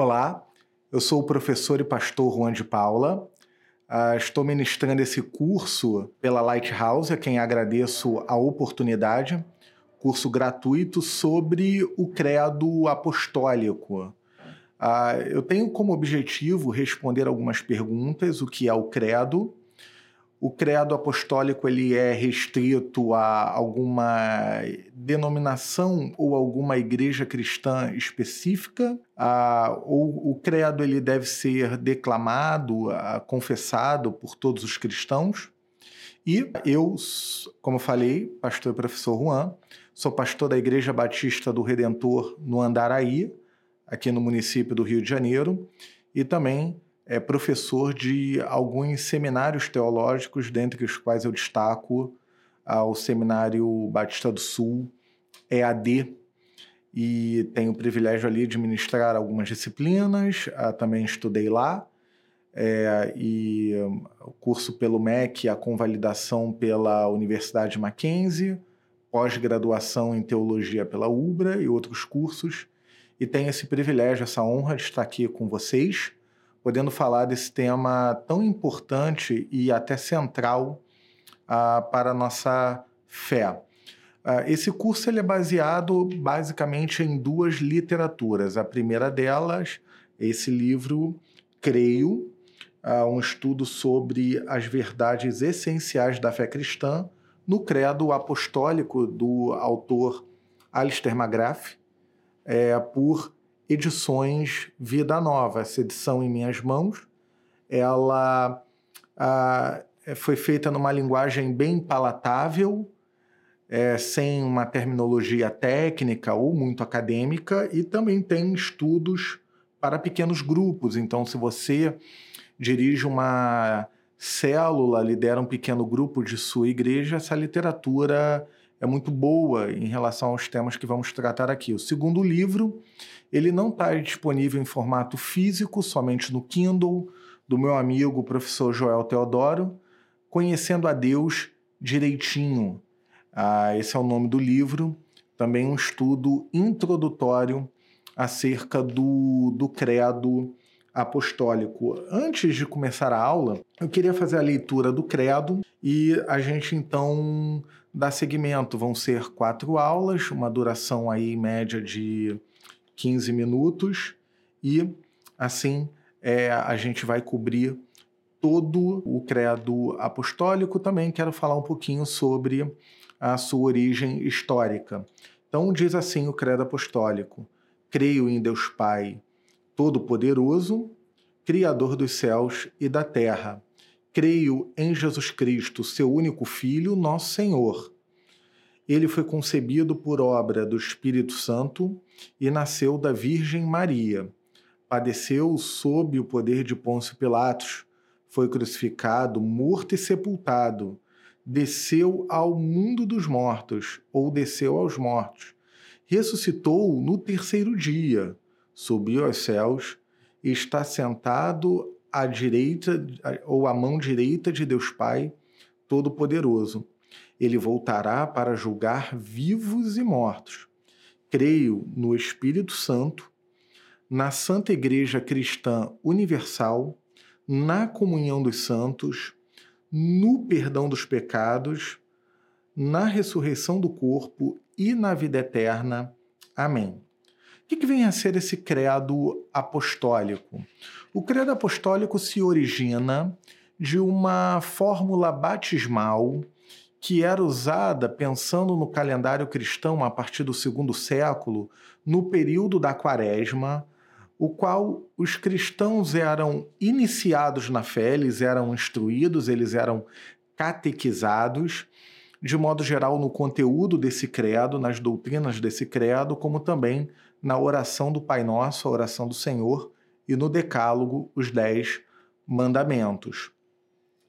Olá, eu sou o professor e pastor Juan de Paula. Uh, estou ministrando esse curso pela Lighthouse, a quem agradeço a oportunidade. Curso gratuito sobre o credo apostólico. Uh, eu tenho como objetivo responder algumas perguntas: o que é o credo, o credo apostólico ele é restrito a alguma denominação ou alguma igreja cristã específica, ou o credo ele deve ser declamado, confessado por todos os cristãos. E eu, como falei, pastor e professor Juan, sou pastor da Igreja Batista do Redentor no Andaraí, aqui no município do Rio de Janeiro, e também é professor de alguns seminários teológicos, dentre os quais eu destaco ao Seminário Batista do Sul, EAD, e tenho o privilégio ali de ministrar algumas disciplinas, ah, também estudei lá, é, e o curso pelo MEC, a convalidação pela Universidade Mackenzie, pós-graduação em teologia pela UBRA e outros cursos, e tenho esse privilégio, essa honra de estar aqui com vocês podendo falar desse tema tão importante e até central uh, para a nossa fé. Uh, esse curso ele é baseado basicamente em duas literaturas. A primeira delas, esse livro, Creio, uh, um estudo sobre as verdades essenciais da fé cristã, no credo apostólico do autor Alistair McGrath, é, por edições Vida Nova. Essa edição em minhas mãos, ela ah, foi feita numa linguagem bem palatável, é, sem uma terminologia técnica ou muito acadêmica, e também tem estudos para pequenos grupos. Então, se você dirige uma célula, lidera um pequeno grupo de sua igreja, essa literatura é muito boa em relação aos temas que vamos tratar aqui. O segundo livro ele não está disponível em formato físico, somente no Kindle, do meu amigo professor Joel Teodoro, Conhecendo a Deus Direitinho. Ah, esse é o nome do livro. Também um estudo introdutório acerca do, do credo apostólico. Antes de começar a aula, eu queria fazer a leitura do credo e a gente então dá seguimento. Vão ser quatro aulas, uma duração aí média de 15 minutos e assim é, a gente vai cobrir todo o credo apostólico. Também quero falar um pouquinho sobre a sua origem histórica. Então, diz assim o credo apostólico: Creio em Deus Pai Todo-Poderoso, Criador dos céus e da terra. Creio em Jesus Cristo, seu único Filho, nosso Senhor ele foi concebido por obra do Espírito Santo e nasceu da Virgem Maria. Padeceu sob o poder de Pôncio Pilatos, foi crucificado, morto e sepultado. Desceu ao mundo dos mortos, ou desceu aos mortos. Ressuscitou no terceiro dia, subiu aos céus e está sentado à direita ou à mão direita de Deus Pai Todo-Poderoso ele voltará para julgar vivos e mortos. Creio no Espírito Santo, na Santa Igreja Cristã Universal, na comunhão dos santos, no perdão dos pecados, na ressurreição do corpo e na vida eterna. Amém. O que, vem a ser esse credo apostólico? O credo apostólico se origina de uma fórmula batismal que era usada pensando no calendário cristão a partir do segundo século, no período da Quaresma, o qual os cristãos eram iniciados na fé, eles eram instruídos, eles eram catequizados, de modo geral, no conteúdo desse credo, nas doutrinas desse credo, como também na oração do Pai Nosso, a oração do Senhor, e no Decálogo, os Dez Mandamentos.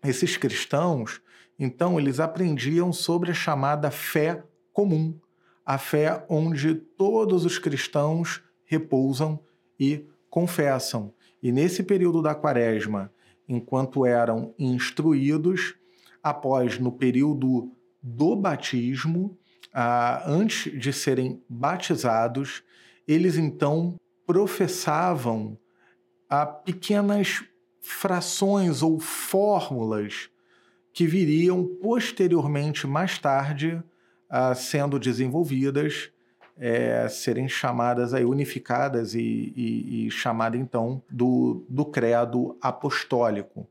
Esses cristãos então, eles aprendiam sobre a chamada fé comum, a fé onde todos os cristãos repousam e confessam. E nesse período da quaresma, enquanto eram instruídos, após, no período do batismo, ah, antes de serem batizados, eles então professavam a pequenas frações ou fórmulas que viriam posteriormente, mais tarde, a, sendo desenvolvidas, é, serem chamadas aí, unificadas e, e, e chamada então do, do credo apostólico.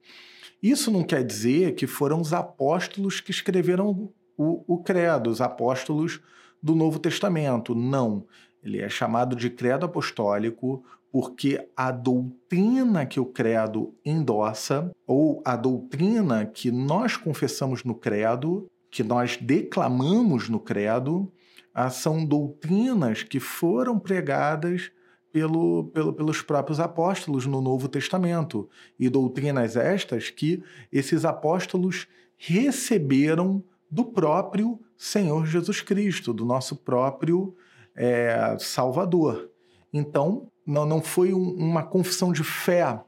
Isso não quer dizer que foram os apóstolos que escreveram o, o credo, os apóstolos do Novo Testamento. Não. Ele é chamado de credo apostólico porque a doutrina que o credo endossa, ou a doutrina que nós confessamos no credo, que nós declamamos no credo, ah, são doutrinas que foram pregadas pelo, pelo, pelos próprios apóstolos no Novo Testamento. E doutrinas estas que esses apóstolos receberam do próprio Senhor Jesus Cristo, do nosso próprio é, Salvador. Então, não, não foi um, uma confissão de fé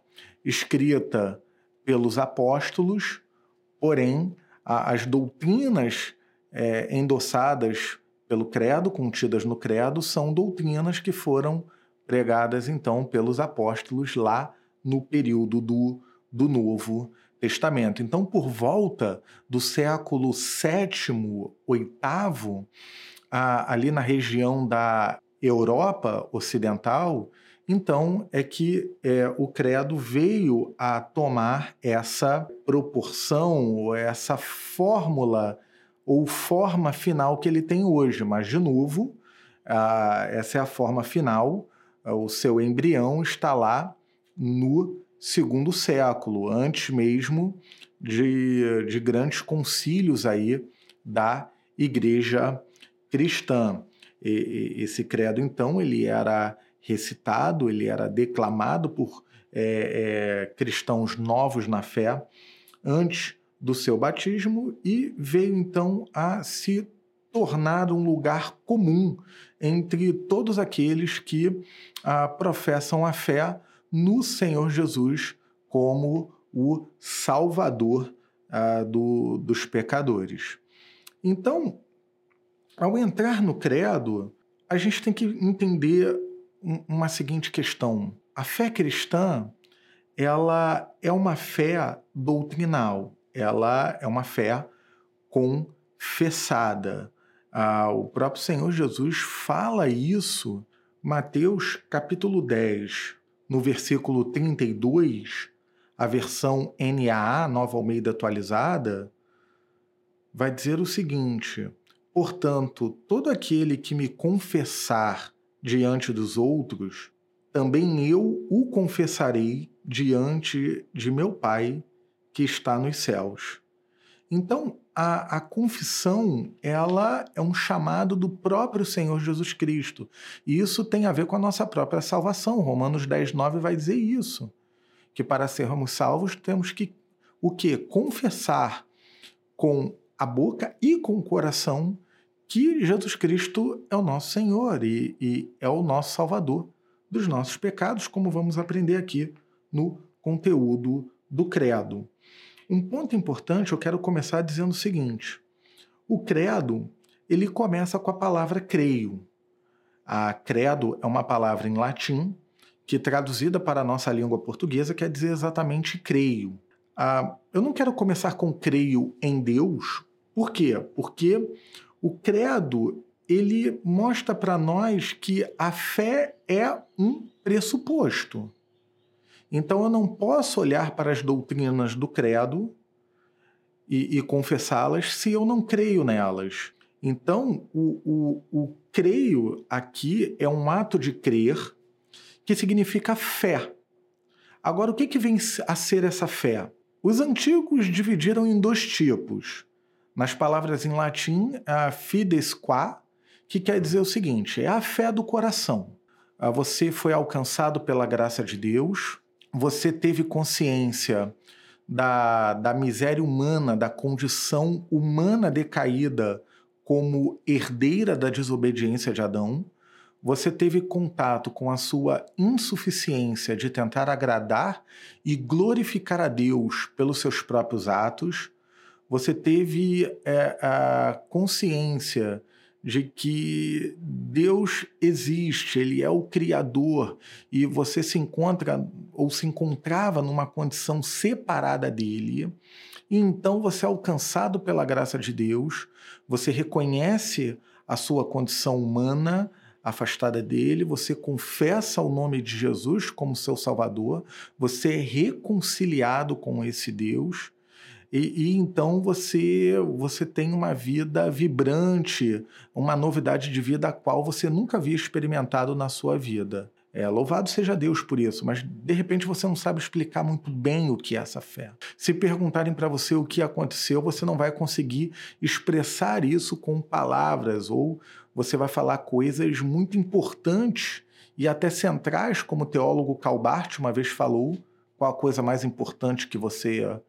escrita pelos apóstolos, porém, a, as doutrinas é, endossadas pelo credo, contidas no credo, são doutrinas que foram pregadas então pelos apóstolos lá no período do, do Novo Testamento. Então, por volta do século VII, VIII, ali na região da Europa Ocidental, então é que é, o credo veio a tomar essa proporção, essa fórmula ou forma final que ele tem hoje. Mas, de novo, essa é a forma final, o seu embrião está lá no segundo século, antes mesmo de, de grandes concílios aí da igreja cristã. E, esse credo, então, ele era recitado, ele era declamado por é, é, cristãos novos na fé antes do seu batismo e veio então a se tornar um lugar comum entre todos aqueles que ah, professam a fé no Senhor Jesus como o Salvador ah, do, dos pecadores. Então, ao entrar no credo, a gente tem que entender uma seguinte questão. A fé cristã, ela é uma fé doutrinal, ela é uma fé confessada. Ah, o próprio Senhor Jesus fala isso, Mateus capítulo 10, no versículo 32, a versão NAA, Nova Almeida Atualizada, vai dizer o seguinte: Portanto, todo aquele que me confessar diante dos outros, também eu o confessarei diante de meu Pai que está nos céus. Então, a, a, confissão, ela é um chamado do próprio Senhor Jesus Cristo. E isso tem a ver com a nossa própria salvação. Romanos 10, 9 vai dizer isso. Que para sermos salvos, temos que o quê? Confessar com a boca e com o coração que Jesus Cristo é o nosso Senhor e, e é o nosso Salvador dos nossos pecados, como vamos aprender aqui no conteúdo do Credo. Um ponto importante, eu quero começar dizendo o seguinte: o Credo ele começa com a palavra creio. A credo é uma palavra em latim que, traduzida para a nossa língua portuguesa, quer dizer exatamente creio. Ah, eu não quero começar com creio em Deus, por quê? Porque o credo ele mostra para nós que a fé é um pressuposto. Então eu não posso olhar para as doutrinas do credo e, e confessá-las se eu não creio nelas. Então, o, o, o creio aqui é um ato de crer que significa fé. Agora, o que, que vem a ser essa fé? Os antigos dividiram em dois tipos. Nas palavras em latim, a fides qua, que quer dizer o seguinte: é a fé do coração. Ah, você foi alcançado pela graça de Deus, você teve consciência da, da miséria humana, da condição humana decaída como herdeira da desobediência de Adão, você teve contato com a sua insuficiência de tentar agradar e glorificar a Deus pelos seus próprios atos, você teve é, a consciência de que Deus existe, Ele é o Criador, e você se encontra ou se encontrava numa condição separada dele, e então você é alcançado pela graça de Deus, você reconhece a sua condição humana afastada dele, você confessa o nome de Jesus como seu Salvador, você é reconciliado com esse Deus e, e, então você você tem uma vida vibrante, uma novidade de vida a qual você nunca havia experimentado na sua vida. É, louvado seja Deus por isso, mas de repente você não sabe explicar muito bem o que é essa fé. Se perguntarem para você o que aconteceu, você não vai conseguir expressar isso com palavras, ou você vai falar coisas muito importantes e até centrais, como o teólogo Calbart uma vez falou, qual a coisa mais importante que você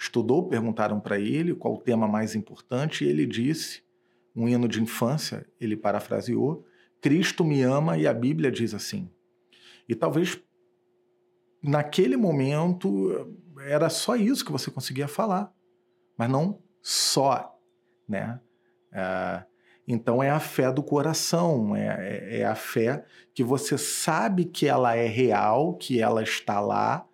estudou, perguntaram para ele qual o tema mais importante, e ele disse, um hino de infância, ele parafraseou, Cristo me ama e a Bíblia diz assim. E talvez naquele momento era só isso que você conseguia falar, mas não só, né? É, então é a fé do coração, é, é, é a fé que você sabe que ela é real, que ela está lá,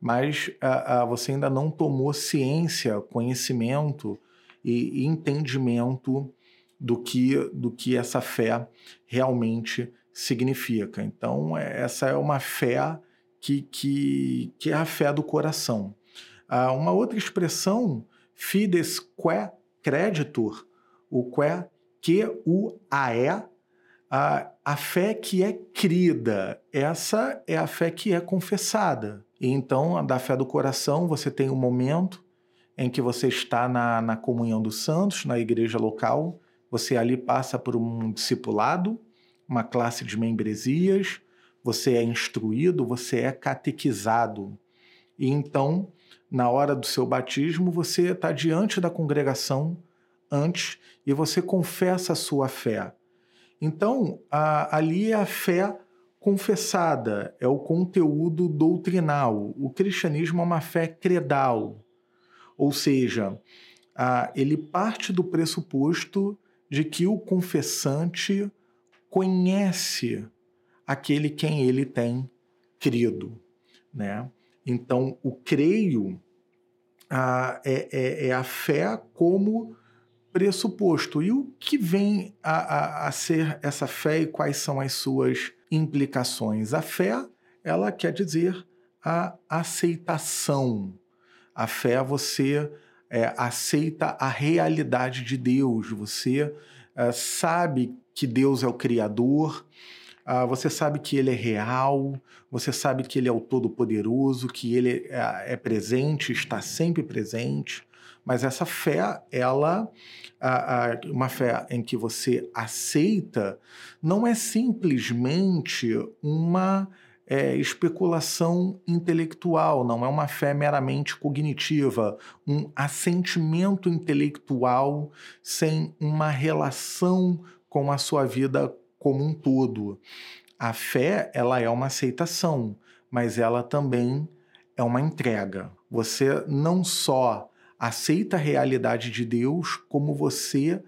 mas uh, uh, você ainda não tomou ciência, conhecimento e, e, entendimento do que, do que essa fé realmente significa. Então, é, essa é uma fé que, que, que é a fé do coração. Uh, uma outra expressão, fides que creditor, o que, que o ae, a, a fé que é crida, essa é a fé que é confessada. E então, da fé do coração, você tem um momento em que você está na, na comunhão dos santos, na igreja local, você ali passa por um discipulado, uma classe de membresias, você é instruído, você é catequizado. E então, na hora do seu batismo, você está diante da congregação antes e você confessa a sua fé. Então, a, ali é a fé confessada, é o conteúdo doutrinal. O cristianismo é uma fé credal, ou seja, ele parte do pressuposto de que o confessante conhece aquele quem ele tem crido, né? Então, o creio é, é, é a fé como pressuposto. E o que vem a, a, a, ser essa fé e quais são as suas implicações? A fé, ela quer dizer a aceitação. A fé, você é, aceita a realidade de Deus, você é, sabe que Deus é o Criador, uh, você sabe que Ele é real, você sabe que Ele é o Todo-Poderoso, que Ele é, é presente, está sempre presente. Mas essa fé, ela, a, a, uma fé em que você aceita, não é simplesmente uma é, especulação intelectual, não é uma fé meramente cognitiva, um assentimento intelectual sem uma relação com a sua vida como um todo. A fé, ela é uma aceitação, mas ela também é uma entrega. Você não só aceita a realidade de Deus, como você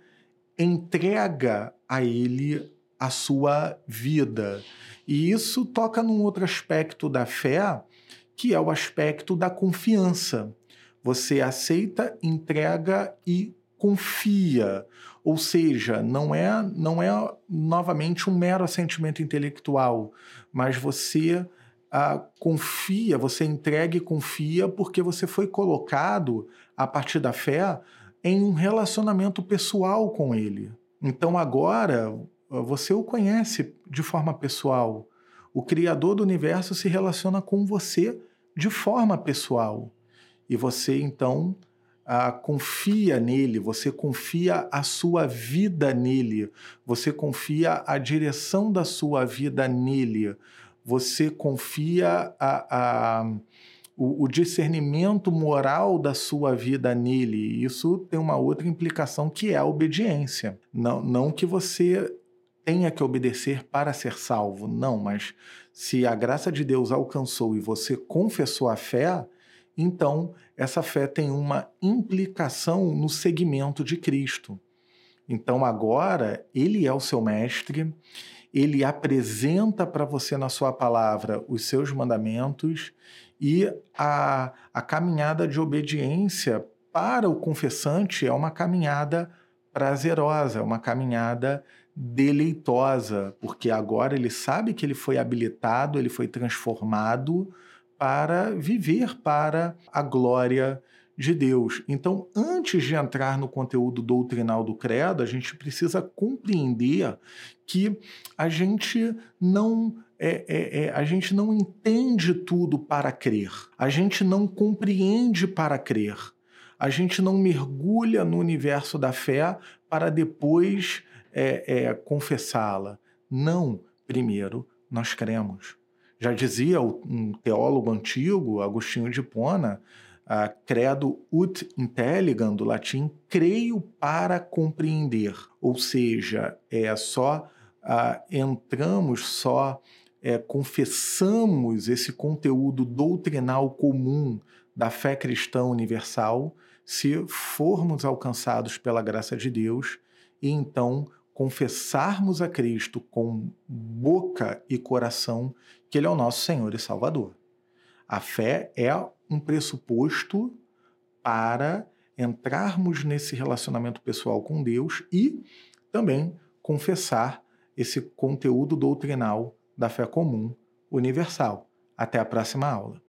entrega a Ele a sua vida. E isso toca num outro aspecto da fé, que é o aspecto da confiança. Você aceita, entrega e confia. Ou seja, não é, não é novamente um mero assentimento intelectual, mas você ah, confia, você entrega e confia porque você foi colocado, a partir da fé, em um relacionamento pessoal com ele. Então agora você o conhece de forma pessoal. O Criador do universo se relaciona com você de forma pessoal. E você então ah, confia nele, você confia a sua vida nele, você confia a direção da sua vida nele você confia a, a, o, discernimento moral da sua vida nele. Isso tem uma outra implicação que é a obediência. Não, não que você tenha que obedecer para ser salvo, não, mas se a graça de Deus alcançou e você confessou a fé, então essa fé tem uma implicação no segmento de Cristo. Então agora ele é o seu mestre, ele apresenta para você na sua palavra os seus mandamentos e a, a caminhada de obediência para o confessante é uma caminhada prazerosa, é uma caminhada deleitosa, porque agora ele sabe que ele foi habilitado, ele foi transformado para viver para a glória de Deus. Então, antes de entrar no conteúdo doutrinal do credo, a gente precisa compreender que a gente não é, é, é, a gente não entende tudo para crer, a gente não compreende para crer, a gente não mergulha no universo da fé para depois é, é, confessá-la. Não, primeiro nós cremos. Já dizia um teólogo antigo, Agostinho de Pona, uh, credo ut intelligam, do latim, creio para compreender. Ou seja, é só uh, entramos, só é, confessamos esse conteúdo doutrinal comum da fé cristã universal se formos alcançados pela graça de Deus e então confessarmos a Cristo com boca e coração que Ele é o nosso Senhor e Salvador. A fé é um pressuposto para entrarmos nesse relacionamento pessoal com Deus e também confessar esse conteúdo doutrinal da fé comum universal. Até a próxima aula.